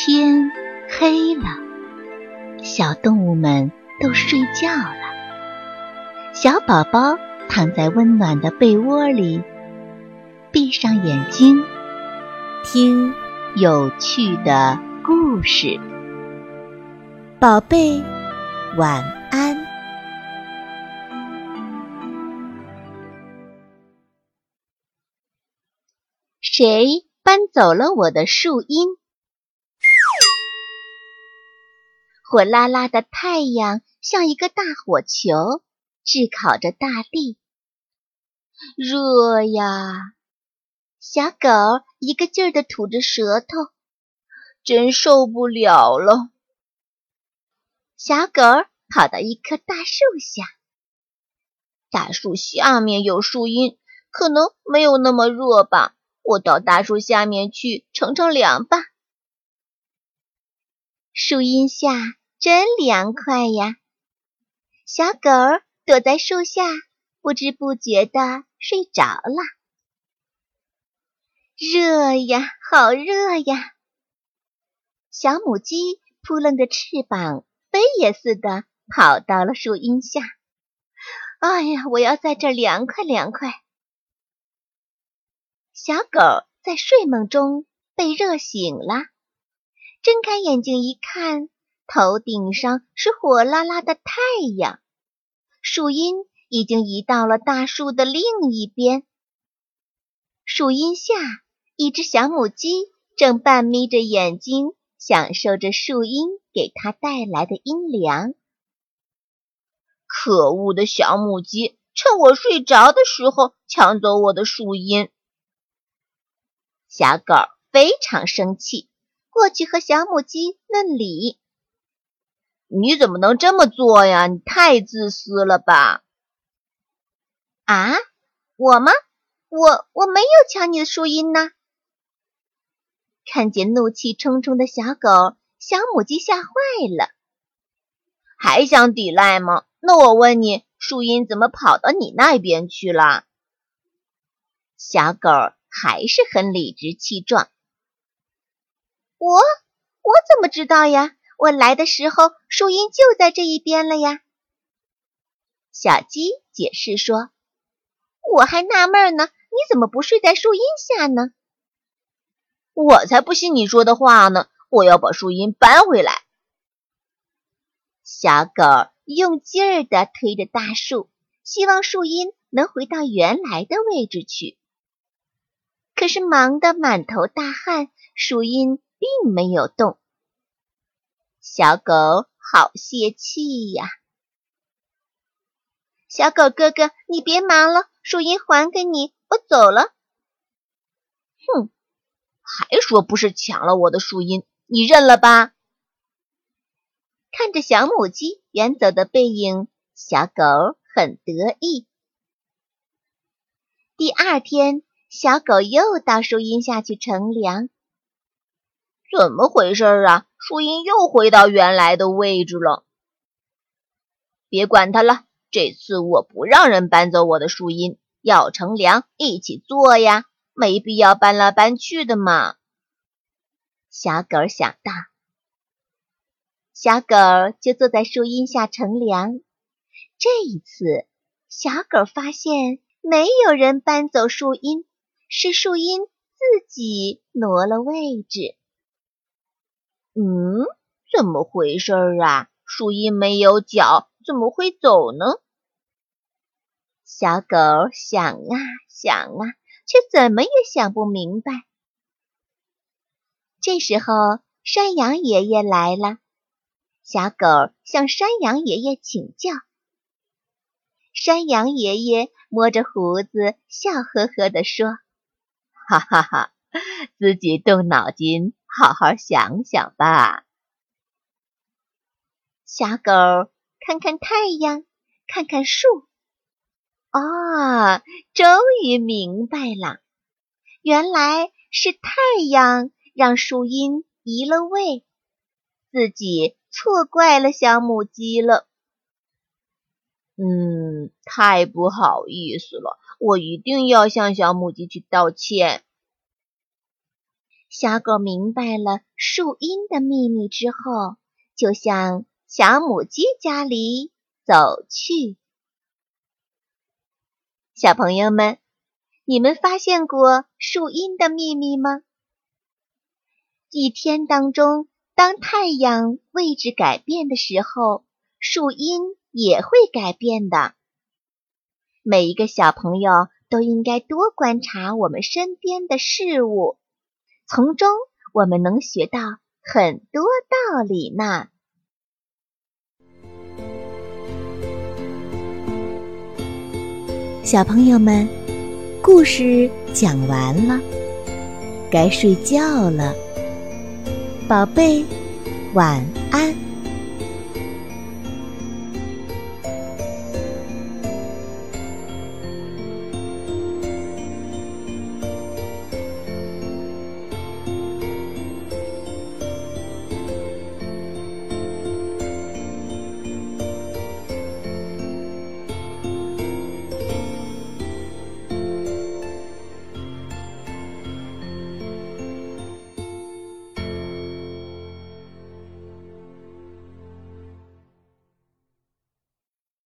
天黑了，小动物们都睡觉了。小宝宝躺在温暖的被窝里，闭上眼睛，听有趣的故事。宝贝，晚安。谁搬走了我的树荫？火辣辣的太阳像一个大火球，炙烤着大地。热呀！小狗一个劲儿地吐着舌头，真受不了了。小狗跑到一棵大树下，大树下面有树荫，可能没有那么热吧。我到大树下面去乘乘凉吧。树荫下真凉快呀！小狗躲在树下，不知不觉的睡着了。热呀，好热呀！小母鸡扑棱着翅膀，飞也似的跑到了树荫下。哎呀，我要在这儿凉快凉快！小狗在睡梦中被热醒了。睁开眼睛一看，头顶上是火辣辣的太阳，树荫已经移到了大树的另一边。树荫下，一只小母鸡正半眯着眼睛，享受着树荫给它带来的阴凉。可恶的小母鸡，趁我睡着的时候抢走我的树荫！小狗非常生气。过去和小母鸡论理，你怎么能这么做呀？你太自私了吧！啊，我吗？我我没有抢你的树荫呢。看见怒气冲冲的小狗，小母鸡吓坏了，还想抵赖吗？那我问你，树荫怎么跑到你那边去了？小狗还是很理直气壮。我我怎么知道呀？我来的时候树荫就在这一边了呀。小鸡解释说：“我还纳闷呢，你怎么不睡在树荫下呢？”我才不信你说的话呢！我要把树荫搬回来。小狗用劲儿地推着大树，希望树荫能回到原来的位置去。可是忙得满头大汗，树荫。并没有动，小狗好泄气呀！小狗哥哥，你别忙了，树荫还给你，我走了。哼，还说不是抢了我的树荫，你认了吧？看着小母鸡远走的背影，小狗很得意。第二天，小狗又到树荫下去乘凉。怎么回事啊？树荫又回到原来的位置了。别管它了，这次我不让人搬走我的树荫。要乘凉，一起坐呀，没必要搬来搬去的嘛。小狗想到，小狗就坐在树荫下乘凉。这一次，小狗发现没有人搬走树荫，是树荫自己挪了位置。嗯，怎么回事啊？树荫没有脚，怎么会走呢？小狗想啊想啊，却怎么也想不明白。这时候，山羊爷爷来了，小狗向山羊爷爷请教。山羊爷爷摸着胡子，笑呵呵地说：“哈哈哈，自己动脑筋。”好好想想吧，小狗看看太阳，看看树，啊，终于明白了，原来是太阳让树荫移了位，自己错怪了小母鸡了。嗯，太不好意思了，我一定要向小母鸡去道歉。小狗明白了树荫的秘密之后，就向小母鸡家里走去。小朋友们，你们发现过树荫的秘密吗？一天当中，当太阳位置改变的时候，树荫也会改变的。每一个小朋友都应该多观察我们身边的事物，从中我们能学到很多道理呢。小朋友们，故事讲完了，该睡觉了。宝贝，晚安。